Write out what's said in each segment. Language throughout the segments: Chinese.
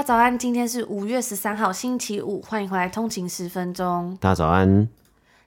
大家早安，今天是五月十三号，星期五，欢迎回来通勤十分钟。大家早安。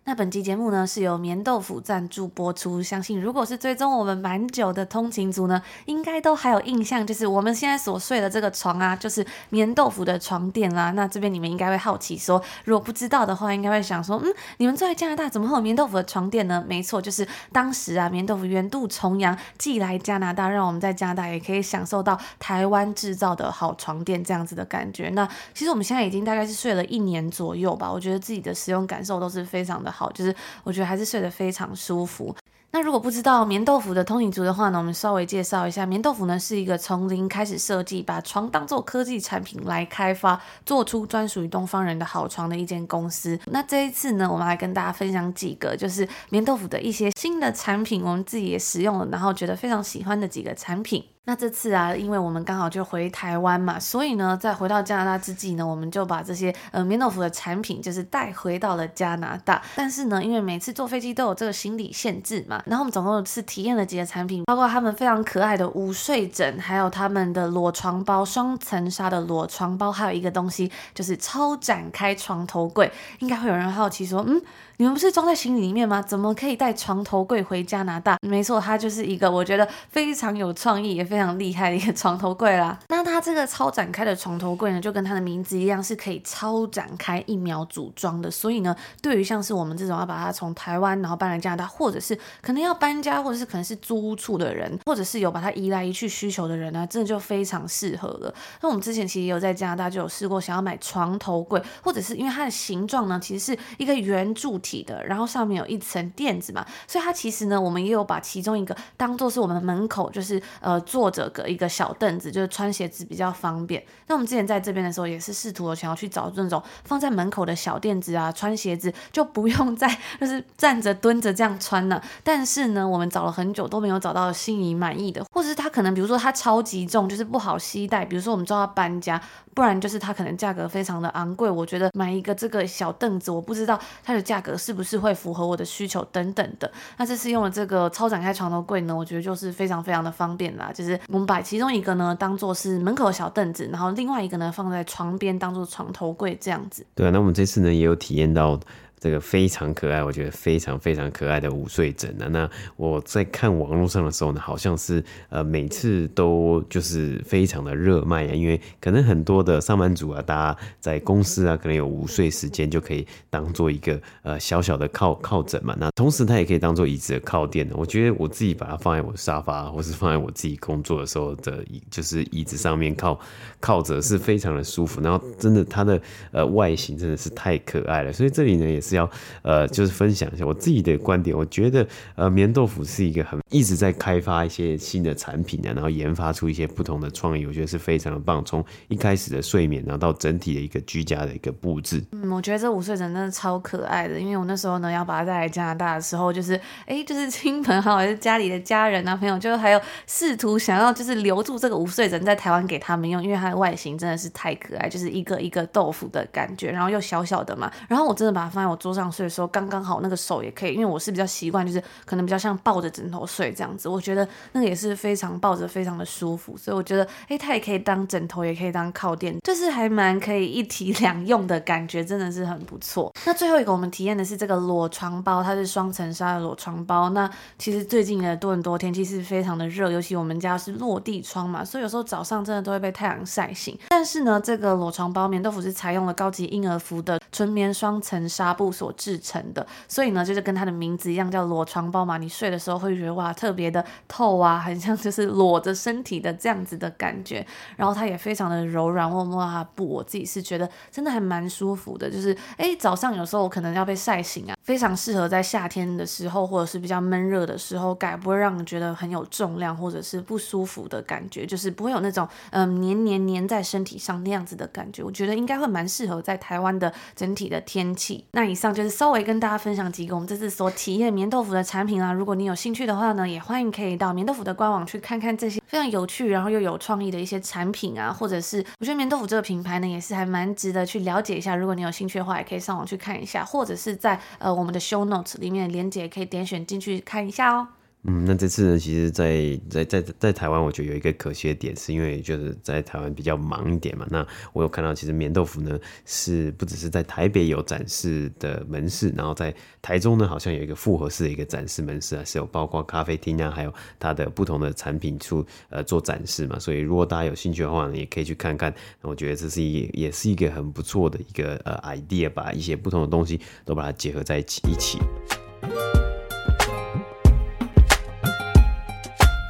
那本期节目呢，是由棉豆腐赞助播出。相信如果是追踪我们蛮久的通勤族呢，应该都还有印象，就是我们现在所睡的这个床啊，就是棉豆腐的床垫啦。那这边你们应该会好奇说，如果不知道的话，应该会想说，嗯，你们住在加拿大，怎么会有棉豆腐的床垫呢？没错，就是当时啊，棉豆腐远渡重洋寄来加拿大，让我们在加拿大也可以享受到台湾制造的好床垫这样子的感觉。那其实我们现在已经大概是睡了一年左右吧，我觉得自己的使用感受都是非常的。好，就是我觉得还是睡得非常舒服。那如果不知道棉豆腐的通勤族的话呢，我们稍微介绍一下，棉豆腐呢是一个从零开始设计，把床当做科技产品来开发，做出专属于东方人的好床的一间公司。那这一次呢，我们来跟大家分享几个，就是棉豆腐的一些新的产品，我们自己也使用了，然后觉得非常喜欢的几个产品。那这次啊，因为我们刚好就回台湾嘛，所以呢，在回到加拿大之际呢，我们就把这些呃眠豆腐的产品就是带回到了加拿大。但是呢，因为每次坐飞机都有这个行李限制嘛，然后我们总共是体验了几个产品，包括他们非常可爱的午睡枕，还有他们的裸床包，双层纱的裸床包，还有一个东西就是超展开床头柜。应该会有人好奇说，嗯。你们不是装在行李里面吗？怎么可以带床头柜回加拿大？没错，它就是一个我觉得非常有创意也非常厉害的一个床头柜啦。那它这个超展开的床头柜呢，就跟它的名字一样，是可以超展开一秒组装的。所以呢，对于像是我们这种要把它从台湾然后搬来加拿大，或者是可能要搬家，或者是可能是租屋处的人，或者是有把它移来移去需求的人呢，真的就非常适合了。那我们之前其实有在加拿大就有试过，想要买床头柜，或者是因为它的形状呢，其实是一个圆柱体的，然后上面有一层垫子嘛，所以它其实呢，我们也有把其中一个当做是我们门口，就是呃坐着个一个小凳子，就是穿鞋子比较方便。那我们之前在这边的时候，也是试图想要去找那种放在门口的小垫子啊，穿鞋子就不用再 就是站着蹲着这样穿了。但是呢，我们找了很久都没有找到心仪满意的，或者是它可能比如说它超级重，就是不好携带，比如说我们就要搬家，不然就是它可能价格非常的昂贵。我觉得买一个这个小凳子，我不知道它的价格是不是。会符合我的需求等等的。那这次用了这个超展开床头柜呢，我觉得就是非常非常的方便啦。就是我们把其中一个呢当做是门口的小凳子，然后另外一个呢放在床边当做床头柜这样子。对啊，那我们这次呢也有体验到。这个非常可爱，我觉得非常非常可爱的午睡枕呢。那我在看网络上的时候呢，好像是呃每次都就是非常的热卖啊，因为可能很多的上班族啊，大家在公司啊，可能有午睡时间就可以当做一个呃小小的靠靠枕嘛。那同时它也可以当做椅子的靠垫的。我觉得我自己把它放在我沙发，或是放在我自己工作的时候的椅，就是椅子上面靠靠着是非常的舒服。然后真的它的呃外形真的是太可爱了，所以这里呢也是。要呃，就是分享一下我自己的观点。我觉得呃，棉豆腐是一个很一直在开发一些新的产品的，然后研发出一些不同的创意，我觉得是非常的棒。从一开始的睡眠，然后到整体的一个居家的一个布置。嗯，我觉得这午睡枕真的超可爱的，因为我那时候呢要把它带来加拿大的时候，就是哎，就是亲朋好友，是家里的家人啊朋友，就还有试图想要就是留住这个午睡枕在台湾给他们用，因为它的外形真的是太可爱，就是一个一个豆腐的感觉，然后又小小的嘛，然后我真的把它放在我桌上睡的时候，刚刚好那个手也可以，因为我是比较习惯，就是可能比较像抱着枕头睡这样子。我觉得那个也是非常抱着非常的舒服，所以我觉得，哎，它也可以当枕头，也可以当靠垫，就是还蛮可以一体两用的感觉，真的是很不错。那最后一个我们体验的是这个裸床包，它是双层纱的裸床包。那其实最近的多伦多天气是非常的热，尤其我们家是落地窗嘛，所以有时候早上真的都会被太阳晒醒。但是呢，这个裸床包棉豆腐是采用了高级婴儿服的纯棉双层纱布所制。成的，所以呢，就是跟它的名字一样，叫裸床包嘛。你睡的时候会觉得哇，特别的透啊，很像就是裸着身体的这样子的感觉。然后它也非常的柔软，我摸到它布，我自己是觉得真的还蛮舒服的。就是哎，早上有时候我可能要被晒醒啊，非常适合在夏天的时候或者是比较闷热的时候盖，不会让你觉得很有重量或者是不舒服的感觉，就是不会有那种嗯黏黏黏在身体上那样子的感觉。我觉得应该会蛮适合在台湾的整体的天气。那以上就是稍微跟大家分享几个我们这次所体验棉豆腐的产品啦。如果你有兴趣的话呢，也欢迎可以到棉豆腐的官网去看看这些非常有趣，然后又有创意的一些产品啊，或者是我觉得棉豆腐这个品牌呢，也是还蛮值得去了解一下。如果你有兴趣的话，也可以上网去看一下，或者是在呃我们的 show notes 里面的链接也可以点选进去看一下哦。嗯，那这次呢，其实在，在在在台湾，我觉得有一个可惜的点，是因为就是在台湾比较忙一点嘛。那我有看到，其实眠豆腐呢是不只是在台北有展示的门市，然后在台中呢，好像有一个复合式的一个展示门市啊，是有包括咖啡厅啊，还有它的不同的产品处呃做展示嘛。所以如果大家有兴趣的话呢，也可以去看看。我觉得这是一也是一个很不错的一个呃 idea，把一些不同的东西都把它结合在一起一起。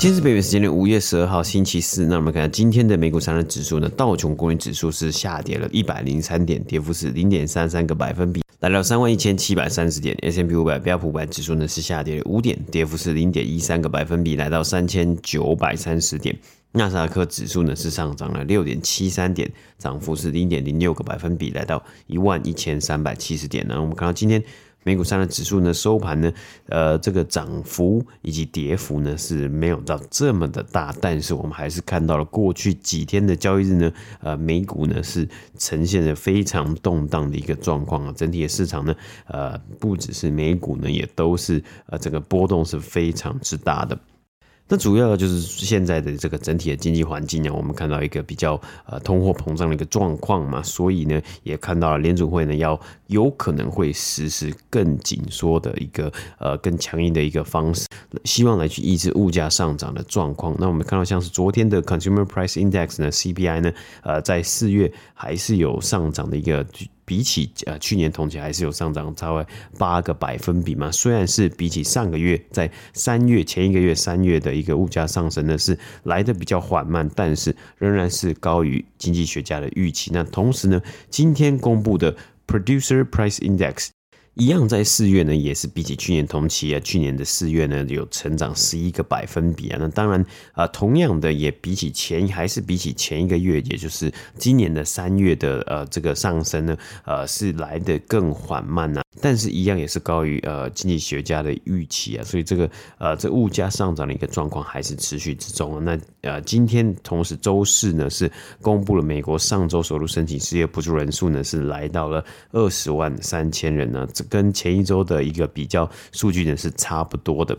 今天是北美时间的五月十二号星期四，那我们看今天的美股三大指数呢，道琼工业指数是下跌了一百零三点，跌幅是零点三三个百分比，来到三万一千七百三十点。S M P 五百标普五百指数呢是下跌了五点，跌幅是零点一三个百分比，来到三千九百三十点。纳斯达克指数呢是上涨了六点七三点，涨幅是零点零六个百分比，来到一万一千三百七十点。那我们看到今天。美股三大指数呢收盘呢，呃，这个涨幅以及跌幅呢是没有到这么的大，但是我们还是看到了过去几天的交易日呢，呃，美股呢是呈现了非常动荡的一个状况啊，整体的市场呢，呃，不只是美股呢，也都是呃，这个波动是非常之大的。那主要的就是现在的这个整体的经济环境呢，我们看到一个比较呃通货膨胀的一个状况嘛，所以呢也看到了联储会呢要有可能会实施更紧缩的一个呃更强硬的一个方式，希望来去抑制物价上涨的状况。那我们看到像是昨天的 Consumer Price Index 呢 CPI 呢，呃在四月还是有上涨的一个。比起呃去年同期还是有上涨，超过八个百分比嘛。虽然是比起上个月，在三月前一个月三月的一个物价上升呢是来的比较缓慢，但是仍然是高于经济学家的预期。那同时呢，今天公布的 Producer Price Index。一样，在四月呢，也是比起去年同期啊，去年的四月呢有成长十一个百分比啊。那当然啊，同样的也比起前还是比起前一个月，也就是今年的三月的呃这个上升呢，呃是来得更缓慢呐。但是，一样也是高于呃经济学家的预期啊。所以这个呃这物价上涨的一个状况还是持续之中啊。那呃今天同时周四呢是公布了美国上周收入申请失业补助人数呢是来到了二十万三千人呢。跟前一周的一个比较数据呢是差不多的，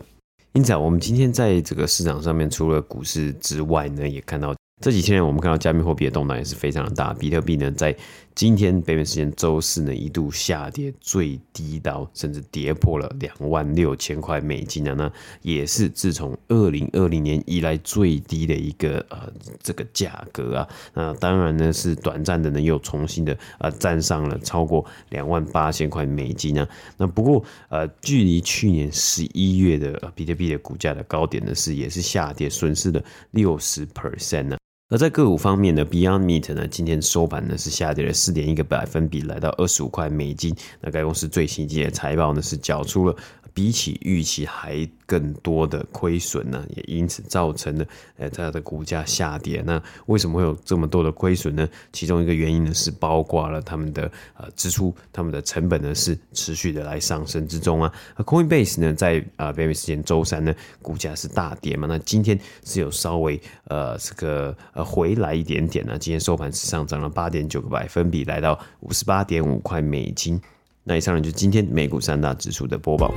因此啊，我们今天在这个市场上面，除了股市之外呢，也看到这几天我们看到加密货币的动荡也是非常的大，比特币呢在。今天北美时间周四呢，一度下跌最低到甚至跌破了两万六千块美金啊，那也是自从二零二零年以来最低的一个呃这个价格啊。那当然呢是短暂的呢又重新的呃站上了超过两万八千块美金啊。那不过呃距离去年十一月的比特币的股价的高点呢是也是下跌损失了六十 percent 呢。而在个股方面呢，Beyond Meat 呢，今天收盘呢是下跌了四点一个百分比，来到二十五块美金。那该公司最新季的财报呢是缴出了。比起预期还更多的亏损呢，也因此造成了呃它的股价下跌。那为什么会有这么多的亏损呢？其中一个原因呢是包括了他们的呃支出，他们的成本呢是持续的来上升之中啊。Coinbase 呢在啊北美时间周三呢股价是大跌嘛，那今天是有稍微呃这个呃回来一点点呢，今天收盘是上涨了八点九个百分比，来到五十八点五块美金。那以上呢就是今天美股三大指数的播报。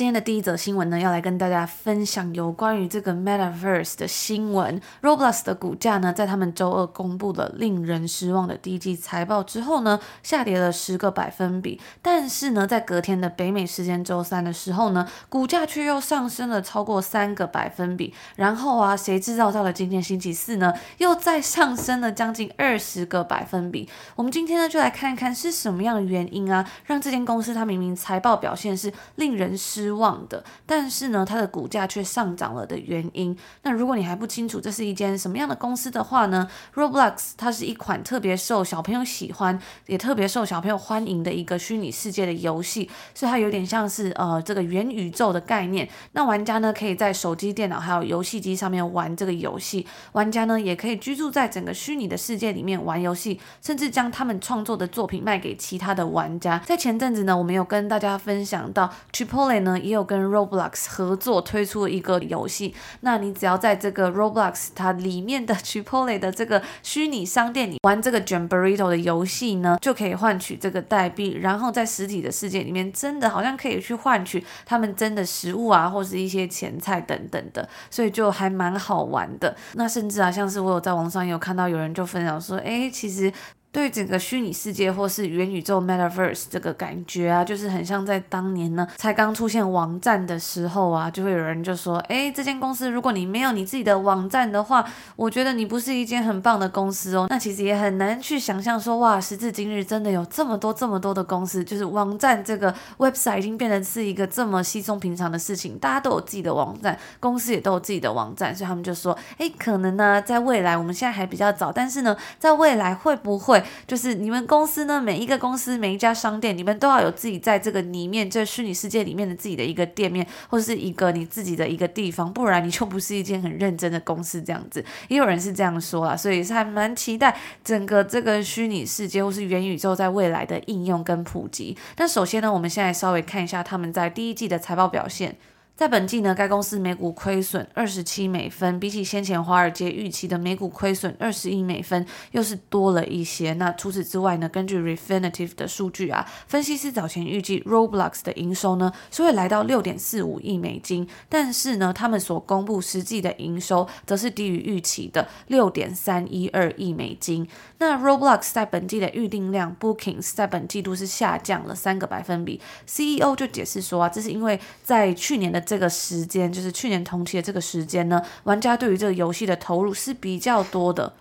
今天的第一则新闻呢，要来跟大家分享有关于这个 Metaverse 的新闻。Roblox 的股价呢，在他们周二公布了令人失望的第一季财报之后呢，下跌了十个百分比。但是呢，在隔天的北美时间周三的时候呢，股价却又上升了超过三个百分比。然后啊，谁知道到了今天星期四呢，又再上升了将近二十个百分比。我们今天呢，就来看看是什么样的原因啊，让这间公司它明明财报表现是令人失失望的，但是呢，它的股价却上涨了的原因。那如果你还不清楚这是一间什么样的公司的话呢，Roblox 它是一款特别受小朋友喜欢，也特别受小朋友欢迎的一个虚拟世界的游戏，所以它有点像是呃这个元宇宙的概念。那玩家呢可以在手机、电脑还有游戏机上面玩这个游戏，玩家呢也可以居住在整个虚拟的世界里面玩游戏，甚至将他们创作的作品卖给其他的玩家。在前阵子呢，我们有跟大家分享到，Chipotle 呢也有跟 Roblox 合作推出一个游戏。那你只要在这个 Roblox 它里面的 Chipotle 的这个虚拟商店里玩这个卷 Burrito 的游戏呢，就可以换取这个代币，然后在实体的世界里面，真的好像可以去换取他们真的食物啊，或是一些前菜等等的，所以就还蛮好玩的。那甚至啊，像是我有在网上也有看到有人就分享说，哎，其实。对整个虚拟世界或是元宇宙 （Metaverse） 这个感觉啊，就是很像在当年呢，才刚出现网站的时候啊，就会有人就说：“哎，这间公司如果你没有你自己的网站的话，我觉得你不是一间很棒的公司哦。”那其实也很难去想象说，哇，时至今日真的有这么多这么多的公司，就是网站这个 website 已经变成是一个这么稀松平常的事情，大家都有自己的网站，公司也都有自己的网站，所以他们就说：“哎，可能呢，在未来我们现在还比较早，但是呢，在未来会不会？”就是你们公司呢，每一个公司每一家商店，你们都要有自己在这个里面，这虚拟世界里面的自己的一个店面，或者是一个你自己的一个地方，不然你就不是一间很认真的公司这样子。也有人是这样说啦，所以是还蛮期待整个这个虚拟世界或是元宇宙在未来的应用跟普及。但首先呢，我们现在稍微看一下他们在第一季的财报表现。在本季呢，该公司每股亏损二十七美分，比起先前华尔街预期的每股亏损二十亿美分，又是多了一些。那除此之外呢，根据 Refinitive 的数据啊，分析师早前预计 Roblox 的营收呢是会来到六点四五亿美金，但是呢，他们所公布实际的营收则是低于预期的六点三一二亿美金。那 Roblox 在本季的预订量 Bookings 在本季度是下降了三个百分比，CEO 就解释说啊，这是因为在去年的这个时间就是去年同期的这个时间呢，玩家对于这个游戏的投入是比较多的。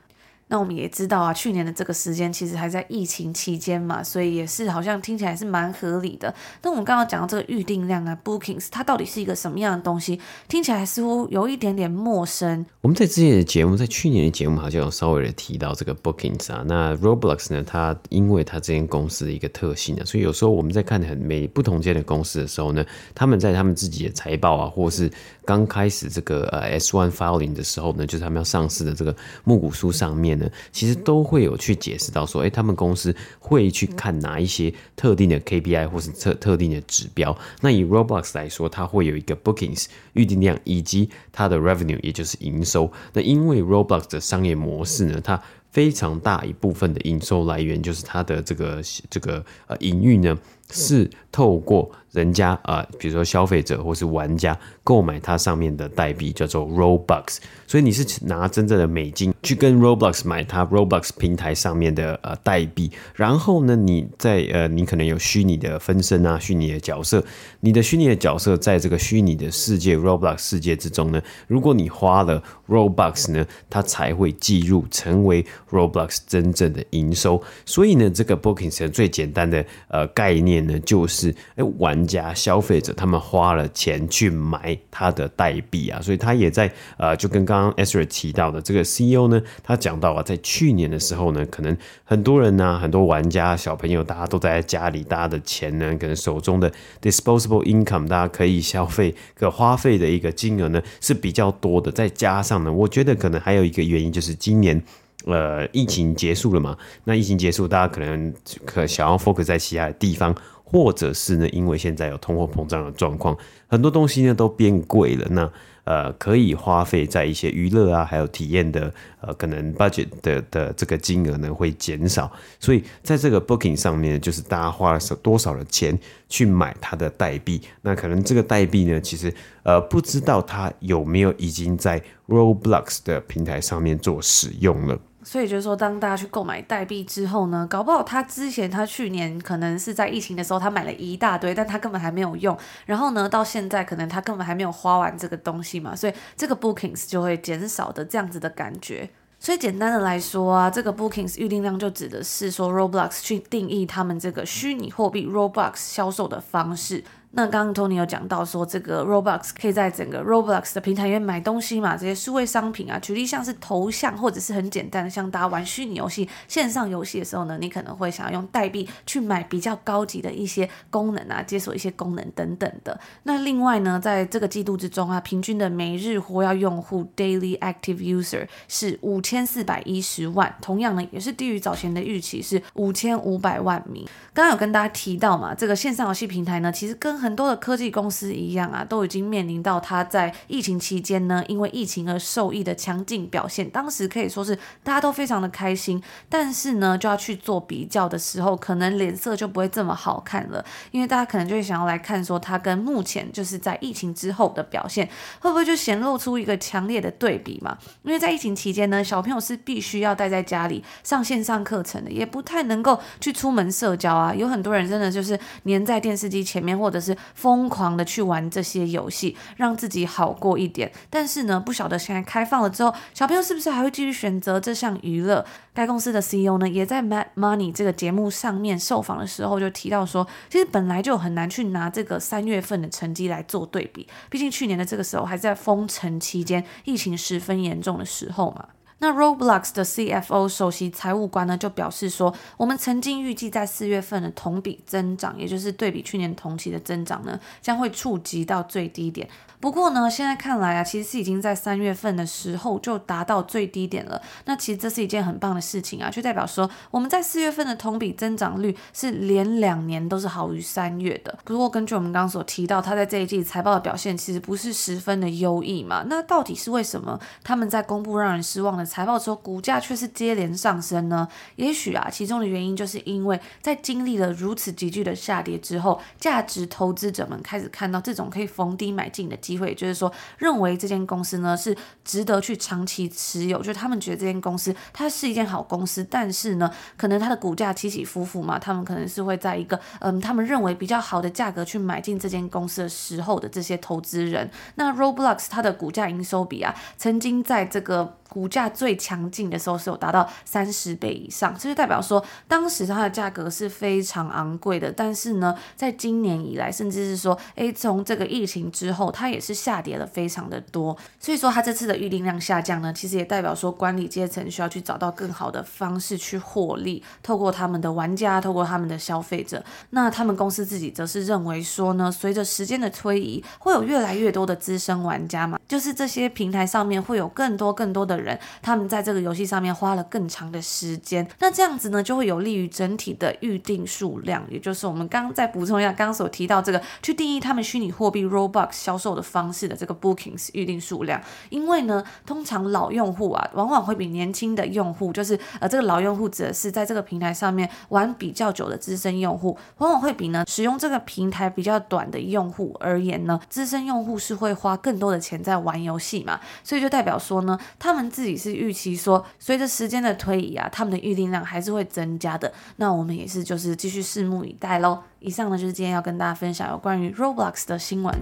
那我们也知道啊，去年的这个时间其实还在疫情期间嘛，所以也是好像听起来是蛮合理的。那我们刚刚讲到这个预订量啊，Bookings，它到底是一个什么样的东西？听起来似乎有一点点陌生。我们在之前的节目，在去年的节目好像有稍微的提到这个 Bookings 啊。那 Roblox 呢，它因为它这间公司的一个特性啊，所以有时候我们在看很每不同间的公司的时候呢，他们在他们自己的财报啊，或是刚开始这个呃 S1 filing 的时候呢，就是他们要上市的这个募股书上面。其实都会有去解释到说，哎，他们公司会去看哪一些特定的 KPI 或是特特定的指标。那以 Roblox 来说，它会有一个 Bookings 预订量以及它的 Revenue，也就是营收。那因为 Roblox 的商业模式呢，它非常大一部分的营收来源就是它的这个这个呃营运呢，是透过人家啊、比如说消费者或是玩家购买它上面的代币，叫做 Robux。所以你是拿真正的美金去跟 Roblox 买它 Roblox 平台上面的呃代币，然后呢，你在呃你可能有虚拟的分身啊，虚拟的角色，你的虚拟的角色在这个虚拟的世界 Roblox 世界之中呢，如果你花了 Robux 呢，它才会计入成为 Roblox 真正的营收。所以呢，这个 Booking 最简单的呃概念呢，就是哎玩玩家消费者他们花了钱去买它的代币啊，所以他也在呃就跟刚刚 Esther 提到的这个 CEO 呢，他讲到啊，在去年的时候呢，可能很多人呢、很多玩家、小朋友，大家都在家里，大家的钱呢，可能手中的 disposable income，大家可以消费、可花费的一个金额呢是比较多的。再加上呢，我觉得可能还有一个原因，就是今年呃疫情结束了嘛，那疫情结束，大家可能可想要 focus 在其他的地方，或者是呢，因为现在有通货膨胀的状况，很多东西呢都变贵了，那。呃，可以花费在一些娱乐啊，还有体验的，呃，可能 budget 的的这个金额呢会减少，所以在这个 booking 上面，就是大家花了多少的钱去买它的代币，那可能这个代币呢，其实呃不知道它有没有已经在 Roblox 的平台上面做使用了。所以就是说，当大家去购买代币之后呢，搞不好他之前他去年可能是在疫情的时候，他买了一大堆，但他根本还没有用。然后呢，到现在可能他根本还没有花完这个东西嘛，所以这个 bookings 就会减少的这样子的感觉。所以简单的来说啊，这个 bookings 预订量就指的是说 Roblox 去定义他们这个虚拟货币 Robux 销售的方式。那刚刚 Tony 有讲到说，这个 Roblox 可以在整个 Roblox 的平台里面买东西嘛，这些数位商品啊，举例像是头像，或者是很简单的，像大家玩虚拟游戏、线上游戏的时候呢，你可能会想要用代币去买比较高级的一些功能啊，解锁一些功能等等的。那另外呢，在这个季度之中啊，平均的每日活跃用户 Daily Active User 是五千四百一十万，同样呢也是低于早前的预期，是五千五百万名。刚刚有跟大家提到嘛，这个线上游戏平台呢，其实跟很多的科技公司一样啊，都已经面临到它在疫情期间呢，因为疫情而受益的强劲表现。当时可以说是大家都非常的开心，但是呢，就要去做比较的时候，可能脸色就不会这么好看了，因为大家可能就会想要来看说它跟目前就是在疫情之后的表现，会不会就显露出一个强烈的对比嘛？因为在疫情期间呢，小朋友是必须要待在家里上线上课程的，也不太能够去出门社交啊，有很多人真的就是黏在电视机前面，或者是疯狂的去玩这些游戏，让自己好过一点。但是呢，不晓得现在开放了之后，小朋友是不是还会继续选择这项娱乐？该公司的 CEO 呢，也在 Mad Money 这个节目上面受访的时候就提到说，其实本来就很难去拿这个三月份的成绩来做对比，毕竟去年的这个时候还在封城期间，疫情十分严重的时候嘛。那 Roblox 的 CFO 首席财务官呢，就表示说，我们曾经预计在四月份的同比增长，也就是对比去年同期的增长呢，将会触及到最低点。不过呢，现在看来啊，其实是已经在三月份的时候就达到最低点了。那其实这是一件很棒的事情啊，就代表说我们在四月份的同比增长率是连两年都是好于三月的。不过根据我们刚刚所提到，他在这一季财报的表现其实不是十分的优异嘛。那到底是为什么他们在公布让人失望的财报之后，股价却是接连上升呢？也许啊，其中的原因就是因为在经历了如此急剧的下跌之后，价值投资者们开始看到这种可以逢低买进的机会，就是说，认为这间公司呢是值得去长期持有，就是他们觉得这间公司它是一件好公司，但是呢，可能它的股价起起伏伏嘛，他们可能是会在一个嗯，他们认为比较好的价格去买进这间公司的时候的这些投资人。那 Roblox 它的股价营收比啊，曾经在这个。股价最强劲的时候是有达到三十倍以上，这就代表说当时它的价格是非常昂贵的。但是呢，在今年以来，甚至是说，诶，从这个疫情之后，它也是下跌了非常的多。所以说，它这次的预订量下降呢，其实也代表说管理阶层需要去找到更好的方式去获利，透过他们的玩家，透过他们的消费者。那他们公司自己则是认为说呢，随着时间的推移，会有越来越多的资深玩家嘛，就是这些平台上面会有更多更多的。人，他们在这个游戏上面花了更长的时间，那这样子呢，就会有利于整体的预订数量，也就是我们刚刚再补充一下，刚刚所提到这个去定义他们虚拟货币 Robux 销售的方式的这个 Bookings 预订数量，因为呢，通常老用户啊，往往会比年轻的用户，就是呃，这个老用户指的是在这个平台上面玩比较久的资深用户，往往会比呢使用这个平台比较短的用户而言呢，资深用户是会花更多的钱在玩游戏嘛，所以就代表说呢，他们。自己是预期说，随着时间的推移啊，他们的预订量还是会增加的。那我们也是就是继续拭目以待喽。以上呢就是今天要跟大家分享有关于 Roblox 的新闻。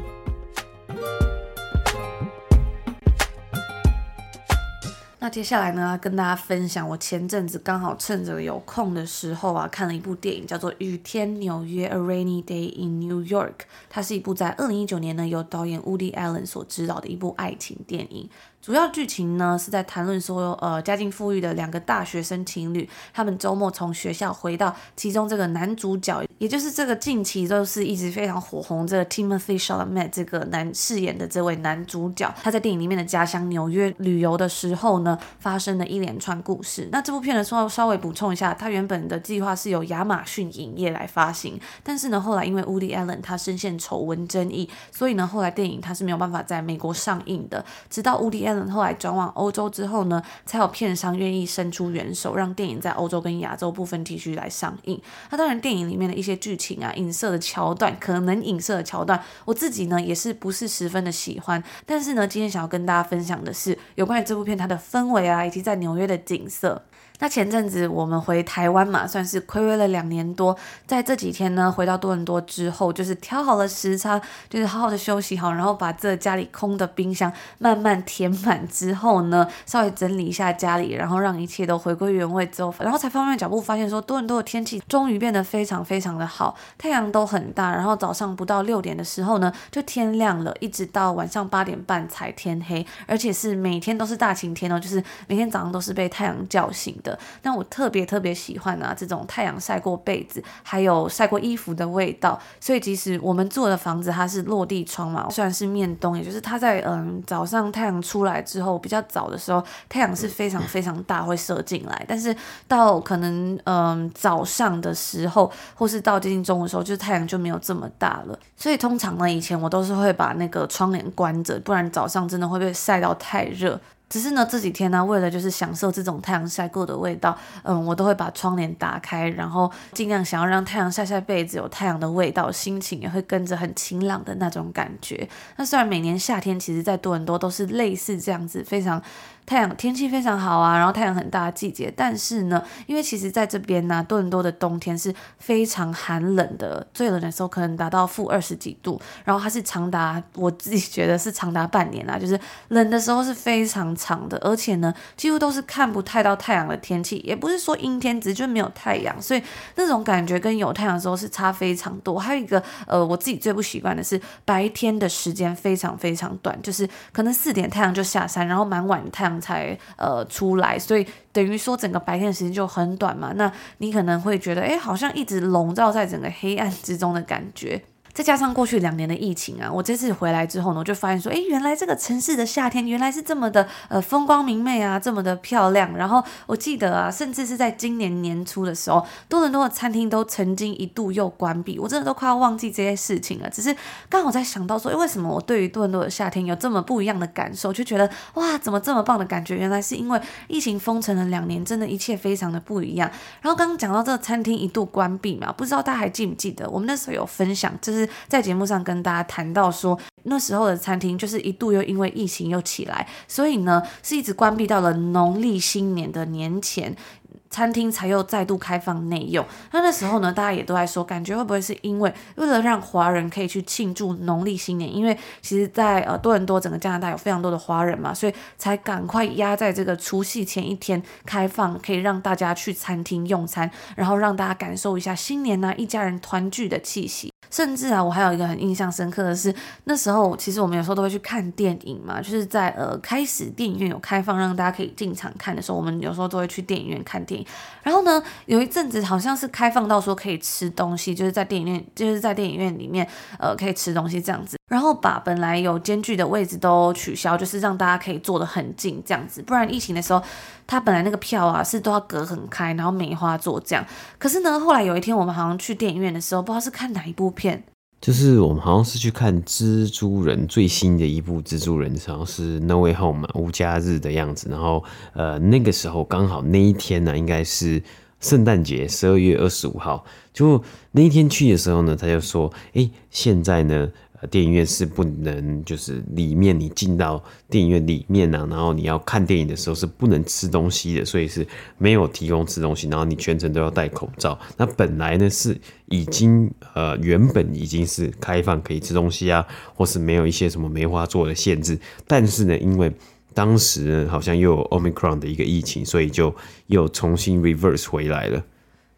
那接下来呢，跟大家分享我前阵子刚好趁着有空的时候啊，看了一部电影，叫做《雨天纽约》（A Rainy Day in New York）。它是一部在二零一九年呢由导演 Woody Allen 所执导的一部爱情电影。主要剧情呢是在谈论说，呃，家境富裕的两个大学生情侣，他们周末从学校回到其中这个男主角，也就是这个近期都是一直非常火红这个 Timothy s h a l a m e t 这个男饰演的这位男主角，他在电影里面的家乡纽约旅游的时候呢，发生了一连串故事。那这部片呢，稍稍微补充一下，他原本的计划是由亚马逊影业来发行，但是呢，后来因为 Woody Allen 他深陷丑闻争议，所以呢，后来电影他是没有办法在美国上映的，直到 Woody Allen。后来转往欧洲之后呢，才有片商愿意伸出援手，让电影在欧洲跟亚洲部分地区来上映。那当然，电影里面的一些剧情啊、影射的桥段，可能影射的桥段，我自己呢也是不是十分的喜欢。但是呢，今天想要跟大家分享的是有关于这部片它的氛围啊，以及在纽约的景色。那前阵子我们回台湾嘛，算是亏违了两年多，在这几天呢，回到多伦多之后，就是调好了时差，就是好好的休息好，然后把这家里空的冰箱慢慢填满之后呢，稍微整理一下家里，然后让一切都回归原位之后，然后才放慢脚步，发现说多伦多的天气终于变得非常非常的好，太阳都很大，然后早上不到六点的时候呢，就天亮了，一直到晚上八点半才天黑，而且是每天都是大晴天哦，就是每天早上都是被太阳叫醒。那我特别特别喜欢啊，这种太阳晒过被子，还有晒过衣服的味道。所以即使我们住的房子它是落地窗嘛，虽然是面东，也就是它在嗯早上太阳出来之后比较早的时候，太阳是非常非常大会射进来。但是到可能嗯早上的时候，或是到接近中午的时候，就是太阳就没有这么大了。所以通常呢，以前我都是会把那个窗帘关着，不然早上真的会被晒到太热。只是呢，这几天呢，为了就是享受这种太阳晒过的味道，嗯，我都会把窗帘打开，然后尽量想要让太阳晒晒被子，有太阳的味道，心情也会跟着很晴朗的那种感觉。那虽然每年夏天其实在多伦多都是类似这样子，非常。太阳天气非常好啊，然后太阳很大的季节，但是呢，因为其实在这边呢、多伦多的冬天是非常寒冷的，最冷的时候可能达到负二十几度，然后它是长达我自己觉得是长达半年啊，就是冷的时候是非常长的，而且呢，几乎都是看不太到太阳的天气，也不是说阴天，只是就没有太阳，所以那种感觉跟有太阳的时候是差非常多。还有一个呃，我自己最不习惯的是白天的时间非常非常短，就是可能四点太阳就下山，然后蛮晚太阳。才呃出来，所以等于说整个白天的时间就很短嘛。那你可能会觉得，哎，好像一直笼罩在整个黑暗之中的感觉。再加上过去两年的疫情啊，我这次回来之后呢，我就发现说，哎，原来这个城市的夏天原来是这么的呃风光明媚啊，这么的漂亮。然后我记得啊，甚至是在今年年初的时候，多伦多的餐厅都曾经一度又关闭，我真的都快要忘记这些事情了。只是刚好在想到说，哎，为什么我对于多伦多的夏天有这么不一样的感受，就觉得哇，怎么这么棒的感觉？原来是因为疫情封城了两年，真的一切非常的不一样。然后刚刚讲到这个餐厅一度关闭嘛，不知道大家还记不记得，我们那时候有分享，就是。在节目上跟大家谈到说，那时候的餐厅就是一度又因为疫情又起来，所以呢是一直关闭到了农历新年的年前，餐厅才又再度开放内用。那那时候呢，大家也都在说，感觉会不会是因为为了让华人可以去庆祝农历新年？因为其实在，呃多伦多整个加拿大有非常多的华人嘛，所以才赶快压在这个除夕前一天开放，可以让大家去餐厅用餐，然后让大家感受一下新年呢、一家人团聚的气息。甚至啊，我还有一个很印象深刻的是，那时候其实我们有时候都会去看电影嘛，就是在呃开始电影院有开放让大家可以进场看的时候，我们有时候都会去电影院看电影。然后呢，有一阵子好像是开放到说可以吃东西，就是在电影院，就是在电影院里面呃可以吃东西这样子。然后把本来有间距的位置都取消，就是让大家可以坐得很近这样子。不然疫情的时候，他本来那个票啊是都要隔很开，然后梅花座这样。可是呢，后来有一天我们好像去电影院的时候，不知道是看哪一部片，就是我们好像是去看蜘蛛人最新的一部蜘蛛人，好像是 No Way Home 嘛，无家日的样子。然后呃那个时候刚好那一天呢，应该是圣诞节，十二月二十五号。就那一天去的时候呢，他就说，哎，现在呢。电影院是不能，就是里面你进到电影院里面啊，然后你要看电影的时候是不能吃东西的，所以是没有提供吃东西，然后你全程都要戴口罩。那本来呢是已经呃原本已经是开放可以吃东西啊，或是没有一些什么梅花座的限制，但是呢，因为当时好像又有 Omicron 的一个疫情，所以就又重新 reverse 回来了。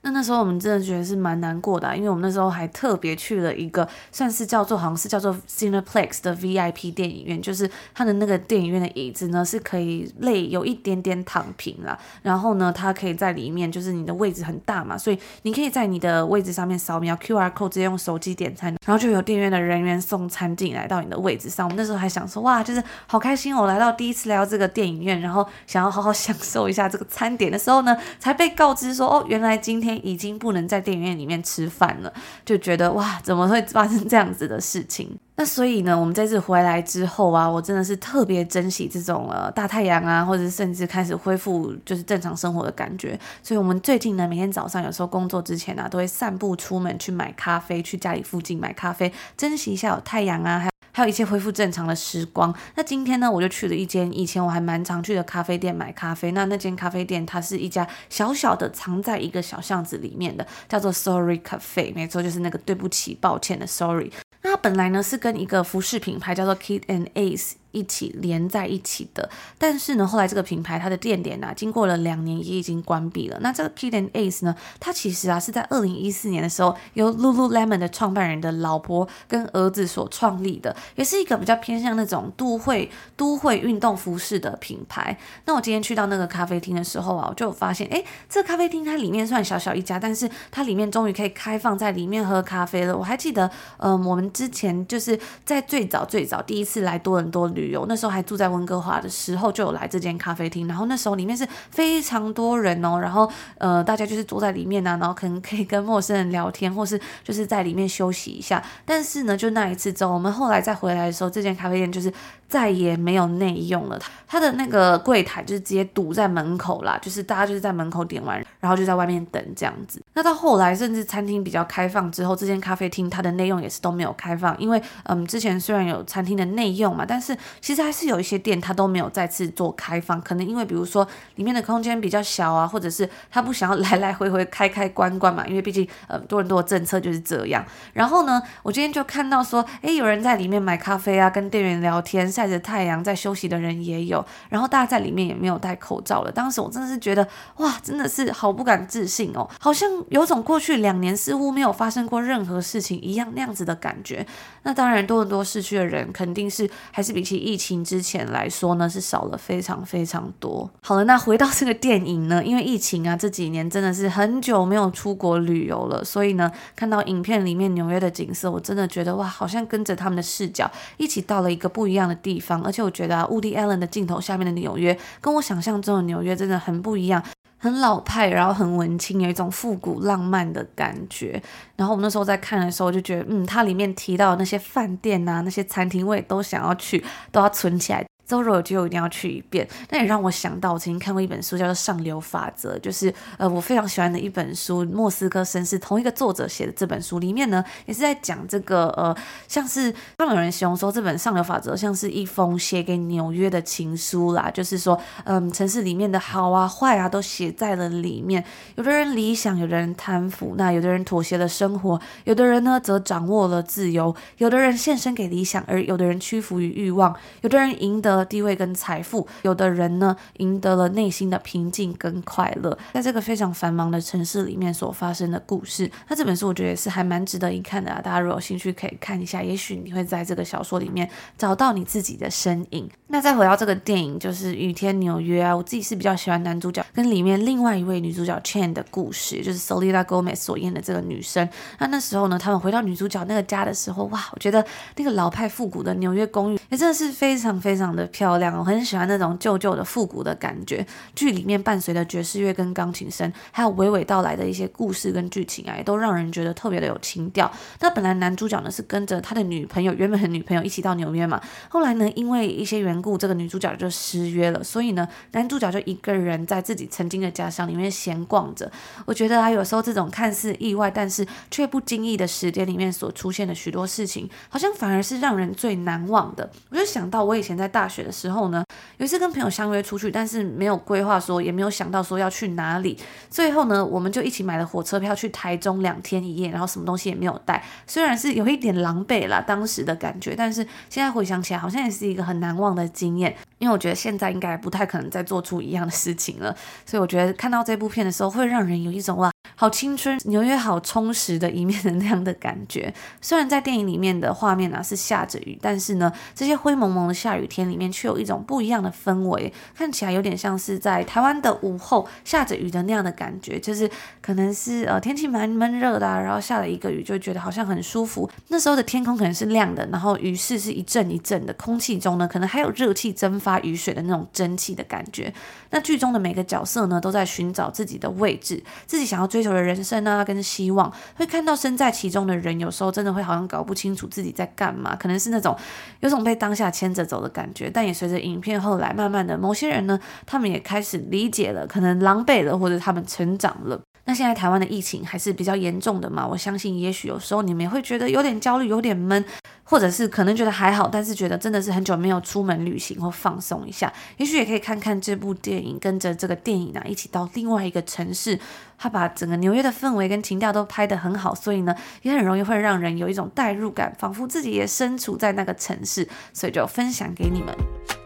那那时候我们真的觉得是蛮难过的，因为我们那时候还特别去了一个算是叫做好像是叫做 Cineplex 的 VIP 电影院，就是它的那个电影院的椅子呢是可以累有一点点躺平啦，然后呢它可以在里面，就是你的位置很大嘛，所以你可以在你的位置上面扫描 QR code，直接用手机点餐，然后就有电影院的人员送餐进来到你的位置上。我们那时候还想说哇，就是好开心哦，来到第一次来到这个电影院，然后想要好好享受一下这个餐点的时候呢，才被告知说哦，原来今天。已经不能在电影院里面吃饭了，就觉得哇，怎么会发生这样子的事情？那所以呢，我们这次回来之后啊，我真的是特别珍惜这种呃大太阳啊，或者甚至开始恢复就是正常生活的感觉。所以，我们最近呢，每天早上有时候工作之前啊，都会散步出门去买咖啡，去家里附近买咖啡，珍惜一下有太阳啊。还有一切恢复正常的时光。那今天呢，我就去了一间以前我还蛮常去的咖啡店买咖啡。那那间咖啡店它是一家小小的藏在一个小巷子里面的，叫做 Sorry Cafe。没错，就是那个对不起、抱歉的 Sorry。那它本来呢是跟一个服饰品牌叫做 Kid and Ace。一起连在一起的，但是呢，后来这个品牌它的店点啊，经过了两年也已经关闭了。那这个 Kit and Ace 呢，它其实啊是在二零一四年的时候，由 Lululemon 的创办人的老婆跟儿子所创立的，也是一个比较偏向那种都会都会运动服饰的品牌。那我今天去到那个咖啡厅的时候啊，我就发现，哎，这个咖啡厅它里面算小小一家，但是它里面终于可以开放在里面喝咖啡了。我还记得，嗯、我们之前就是在最早最早第一次来多伦多旅游，那时候还住在温哥华的时候，就有来这间咖啡厅。然后那时候里面是非常多人哦，然后呃，大家就是坐在里面、啊，然后可能可以跟陌生人聊天，或是就是在里面休息一下。但是呢，就那一次之后，我们后来再回来的时候，这间咖啡店就是再也没有内用了。它的那个柜台就是直接堵在门口啦，就是大家就是在门口点完，然后就在外面等这样子。那到后来，甚至餐厅比较开放之后，这间咖啡厅它的内用也是都没有开放，因为嗯，之前虽然有餐厅的内用嘛，但是其实还是有一些店它都没有再次做开放，可能因为比如说里面的空间比较小啊，或者是他不想要来来回回开开关关嘛，因为毕竟呃多伦多的政策就是这样。然后呢，我今天就看到说，诶，有人在里面买咖啡啊，跟店员聊天，晒着太阳在休息的人也有，然后大家在里面也没有戴口罩了。当时我真的是觉得哇，真的是好不敢置信哦，好像有种过去两年似乎没有发生过任何事情一样那样子的感觉。那当然，多伦多市区的人肯定是还是比起疫情之前。来说呢，是少了非常非常多。好了，那回到这个电影呢，因为疫情啊，这几年真的是很久没有出国旅游了，所以呢，看到影片里面纽约的景色，我真的觉得哇，好像跟着他们的视角一起到了一个不一样的地地方。而且我觉得啊 eden 的镜头下面的纽约，跟我想象中的纽约真的很不一样。很老派，然后很文青，有一种复古浪漫的感觉。然后我们那时候在看的时候，就觉得，嗯，它里面提到的那些饭店啊，那些餐厅，我也都想要去，都要存起来。周若就一定要去一遍，那也让我想到我曾经看过一本书，叫做《上流法则》，就是呃我非常喜欢的一本书，莫斯科绅士同一个作者写的这本书里面呢，也是在讲这个呃像是他们有人形容说这本《上流法则》像是一封写给纽约的情书啦，就是说嗯、城市里面的好啊坏啊都写在了里面，有的人理想，有的人贪腐，那有的人妥协了生活，有的人呢则掌握了自由，有的人献身给理想，而有的人屈服于欲望，有的人赢得。地位跟财富，有的人呢赢得了内心的平静跟快乐，在这个非常繁忙的城市里面所发生的故事。那这本书我觉得也是还蛮值得一看的啊，大家如果有兴趣可以看一下，也许你会在这个小说里面找到你自己的身影。那再回到这个电影，就是《雨天纽约》啊，我自己是比较喜欢男主角跟里面另外一位女主角 Chen 的故事，就是 Selena Gomez 所演的这个女生。那那时候呢，他们回到女主角那个家的时候，哇，我觉得那个老派复古的纽约公寓也真的是非常非常的。漂亮，我很喜欢那种旧旧的复古的感觉。剧里面伴随的爵士乐跟钢琴声，还有娓娓道来的一些故事跟剧情啊，也都让人觉得特别的有情调。那本来男主角呢是跟着他的女朋友，原本的女朋友一起到纽约嘛，后来呢因为一些缘故，这个女主角就失约了，所以呢男主角就一个人在自己曾经的家乡里面闲逛着。我觉得啊，有时候这种看似意外，但是却不经意的时间里面所出现的许多事情，好像反而是让人最难忘的。我就想到我以前在大学的时候呢，有一次跟朋友相约出去，但是没有规划说，也没有想到说要去哪里。最后呢，我们就一起买了火车票去台中两天一夜，然后什么东西也没有带。虽然是有一点狼狈啦，当时的感觉，但是现在回想起来，好像也是一个很难忘的经验。因为我觉得现在应该不太可能再做出一样的事情了，所以我觉得看到这部片的时候，会让人有一种哇。好青春，纽约好充实的一面的那样的感觉。虽然在电影里面的画面啊是下着雨，但是呢，这些灰蒙蒙的下雨天里面却有一种不一样的氛围，看起来有点像是在台湾的午后下着雨的那样的感觉。就是可能是呃天气蛮闷热的啊，然后下了一个雨，就觉得好像很舒服。那时候的天空可能是亮的，然后雨势是一阵一阵的，空气中呢可能还有热气蒸发雨水的那种蒸汽的感觉。那剧中的每个角色呢都在寻找自己的位置，自己想要追追求的人生啊，跟希望，会看到身在其中的人，有时候真的会好像搞不清楚自己在干嘛，可能是那种有种被当下牵着走的感觉。但也随着影片后来，慢慢的，某些人呢，他们也开始理解了，可能狼狈了，或者他们成长了。那现在台湾的疫情还是比较严重的嘛，我相信，也许有时候你们也会觉得有点焦虑，有点闷。或者是可能觉得还好，但是觉得真的是很久没有出门旅行或放松一下，也许也可以看看这部电影，跟着这个电影呢、啊、一起到另外一个城市。他把整个纽约的氛围跟情调都拍得很好，所以呢也很容易会让人有一种代入感，仿佛自己也身处在那个城市，所以就分享给你们。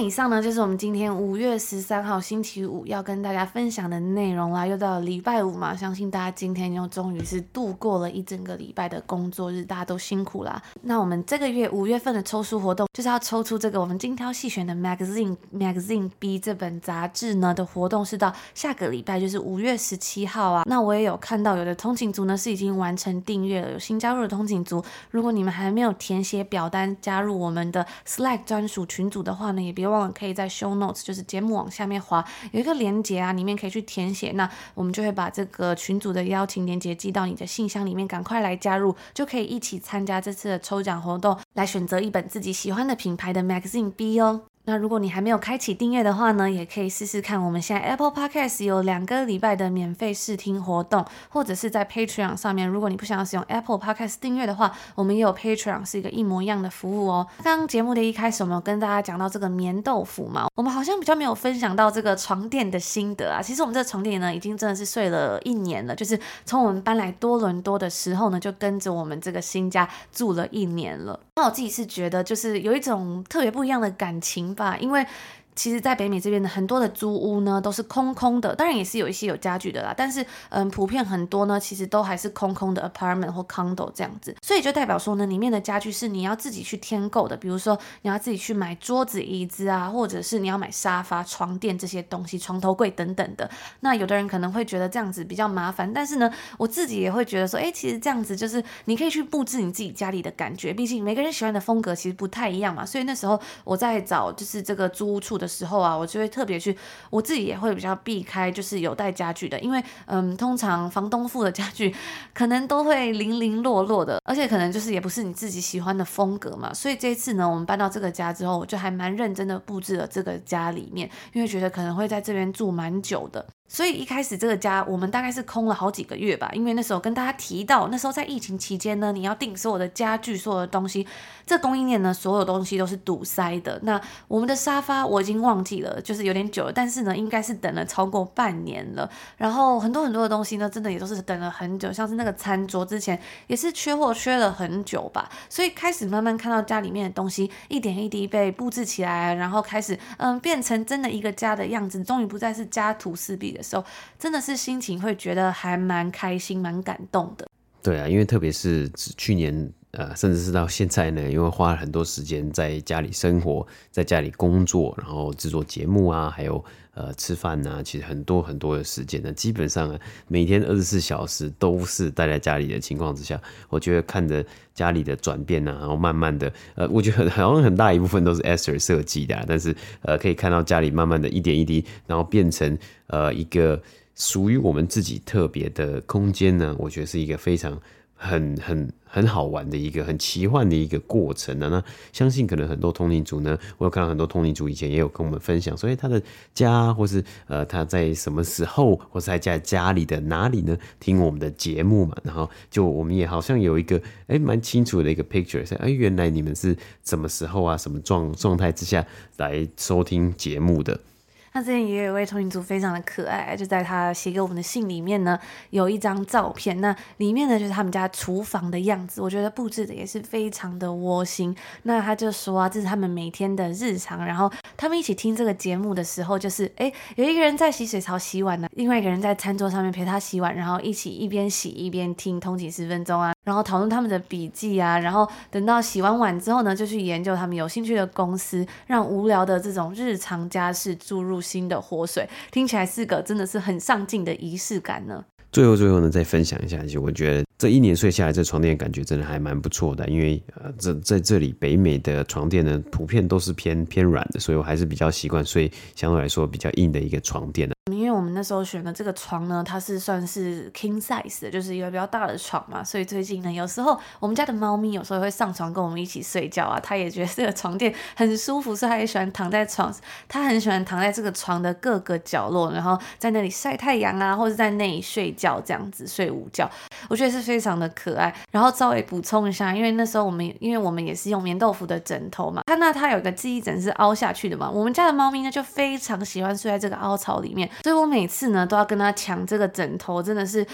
以上呢就是我们今天五月十三号星期五要跟大家分享的内容啦。又到了礼拜五嘛，相信大家今天又终于是度过了一整个礼拜的工作日，大家都辛苦啦。那我们这个月五月份的抽书活动就是要抽出这个我们精挑细选的 Magazine Magazine B 这本杂志呢的活动是到下个礼拜，就是五月十七号啊。那我也有看到有的通勤族呢是已经完成订阅了，有新加入的通勤族，如果你们还没有填写表单加入我们的 Slack 专属群组的话呢，也别。忘了可以在 show notes，就是节目往下面滑，有一个链接啊，里面可以去填写。那我们就会把这个群组的邀请链接寄到你的信箱里面，赶快来加入，就可以一起参加这次的抽奖活动，来选择一本自己喜欢的品牌的 magazine B 哦。那如果你还没有开启订阅的话呢，也可以试试看。我们现在 Apple Podcast 有两个礼拜的免费试听活动，或者是在 Patreon 上面。如果你不想要使用 Apple Podcast 订阅的话，我们也有 Patreon 是一个一模一样的服务哦。刚刚节目的一开始，我们有跟大家讲到这个棉豆腐嘛，我们好像比较没有分享到这个床垫的心得啊。其实我们这个床垫呢，已经真的是睡了一年了，就是从我们搬来多伦多的时候呢，就跟着我们这个新家住了一年了。那我自己是觉得，就是有一种特别不一样的感情吧，因为。其实，在北美这边的很多的租屋呢，都是空空的，当然也是有一些有家具的啦。但是，嗯，普遍很多呢，其实都还是空空的 apartment 或 condo 这样子。所以就代表说呢，里面的家具是你要自己去添购的，比如说你要自己去买桌子、椅子啊，或者是你要买沙发、床垫这些东西，床头柜等等的。那有的人可能会觉得这样子比较麻烦，但是呢，我自己也会觉得说，哎，其实这样子就是你可以去布置你自己家里的感觉。毕竟每个人喜欢的风格其实不太一样嘛。所以那时候我在找就是这个租屋处的时候啊，我就会特别去，我自己也会比较避开，就是有带家具的，因为嗯，通常房东付的家具可能都会零零落落的，而且可能就是也不是你自己喜欢的风格嘛。所以这一次呢，我们搬到这个家之后，我就还蛮认真的布置了这个家里面，因为觉得可能会在这边住蛮久的。所以一开始这个家我们大概是空了好几个月吧，因为那时候跟大家提到，那时候在疫情期间呢，你要订所有的家具、所有的东西，这供应链呢，所有东西都是堵塞的。那我们的沙发我已经忘记了，就是有点久了，但是呢，应该是等了超过半年了。然后很多很多的东西呢，真的也都是等了很久，像是那个餐桌之前也是缺货缺了很久吧。所以开始慢慢看到家里面的东西一点一滴被布置起来，然后开始嗯变成真的一个家的样子，终于不再是家徒四壁的。的时候，真的是心情会觉得还蛮开心、蛮感动的。对啊，因为特别是去年，呃，甚至是到现在呢，因为花了很多时间在家里生活，在家里工作，然后制作节目啊，还有。呃，吃饭呐、其实很多很多的时间呢，基本上啊，每天二十四小时都是待在家里的情况之下，我觉得看着家里的转变呢、然后慢慢的，呃，我觉得好像很大一部分都是 Esther 设计的、但是呃，可以看到家里慢慢的一点一滴，然后变成呃一个属于我们自己特别的空间呢，我觉得是一个非常。很很很好玩的一个很奇幻的一个过程呢、那相信可能很多通灵族呢，我有看到很多通灵族以前也有跟我们分享，所以他的家或是呃他在什么时候或是在家里的哪里呢，听我们的节目嘛。然后就我们也好像有一个哎蛮清楚的一个 picture，哎原来你们是什么时候啊，什么状状态之下来收听节目的。那之前也有一位通勤族非常的可爱，就在他写给我们的信里面呢，有一张照片，那里面呢就是他们家厨房的样子，我觉得布置的也是非常的窝心。那他就说啊，这是他们每天的日常，然后他们一起听这个节目的时候，就是哎，有一个人在洗水槽洗碗呢，另外一个人在餐桌上面陪他洗碗，然后一起一边洗一边听通勤十分钟啊。然后讨论他们的笔记啊，然后等到洗完碗之后呢，就去研究他们有兴趣的公司，让无聊的这种日常家事注入新的活水，听起来是个真的是很上进的仪式感呢。最后最后呢，再分享一下，就我觉得这一年睡下来，这床垫感觉真的还蛮不错的，因为呃，这在这里北美的床垫呢，普遍都是偏偏软的，所以我还是比较习惯睡相对来说比较硬的一个床垫的。因为我们那时候选的这个床呢，它是算是 king size 的，就是一个比较大的床嘛。所以最近呢，有时候我们家的猫咪有时候会上床跟我们一起睡觉啊，它也觉得这个床垫很舒服，所以它也喜欢躺在床，它很喜欢躺在这个床的各个角落，然后在那里晒太阳啊，或者在那里睡觉这样子睡午觉，我觉得是非常的可爱。然后稍微补充一下，因为那时候我们因为我们也是用棉豆腐的枕头嘛，看到它有一个记忆枕是凹下去的嘛，我们家的猫咪呢就非常喜欢睡在这个凹槽里面，所以我每次呢都要跟它抢这个枕头，真的是。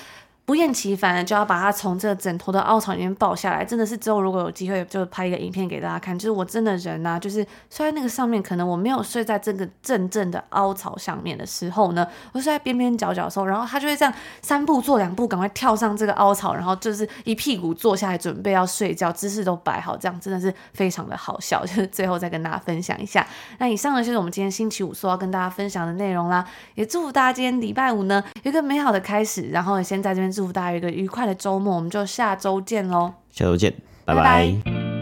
不厌其烦的就要把它从这个枕头的凹槽里面抱下来，真的是之后如果有机会就拍一个影片给大家看。就是我真的人呐、啊，就是睡在那个上面，可能我没有睡在这个正正的凹槽上面的时候呢，我睡在边边角角的时候，然后他就会这样三步做两步，赶快跳上这个凹槽，然后就是一屁股坐下来准备要睡觉，姿势都摆好，这样真的是非常的好笑。就是最后再跟大家分享一下。那以上呢就是我们今天星期五说要跟大家分享的内容啦，也祝福大家今天礼拜五呢有一个美好的开始，然后先在这边。祝福大家有一个愉快的周末，我们就下周见喽！下周见，拜拜。拜拜。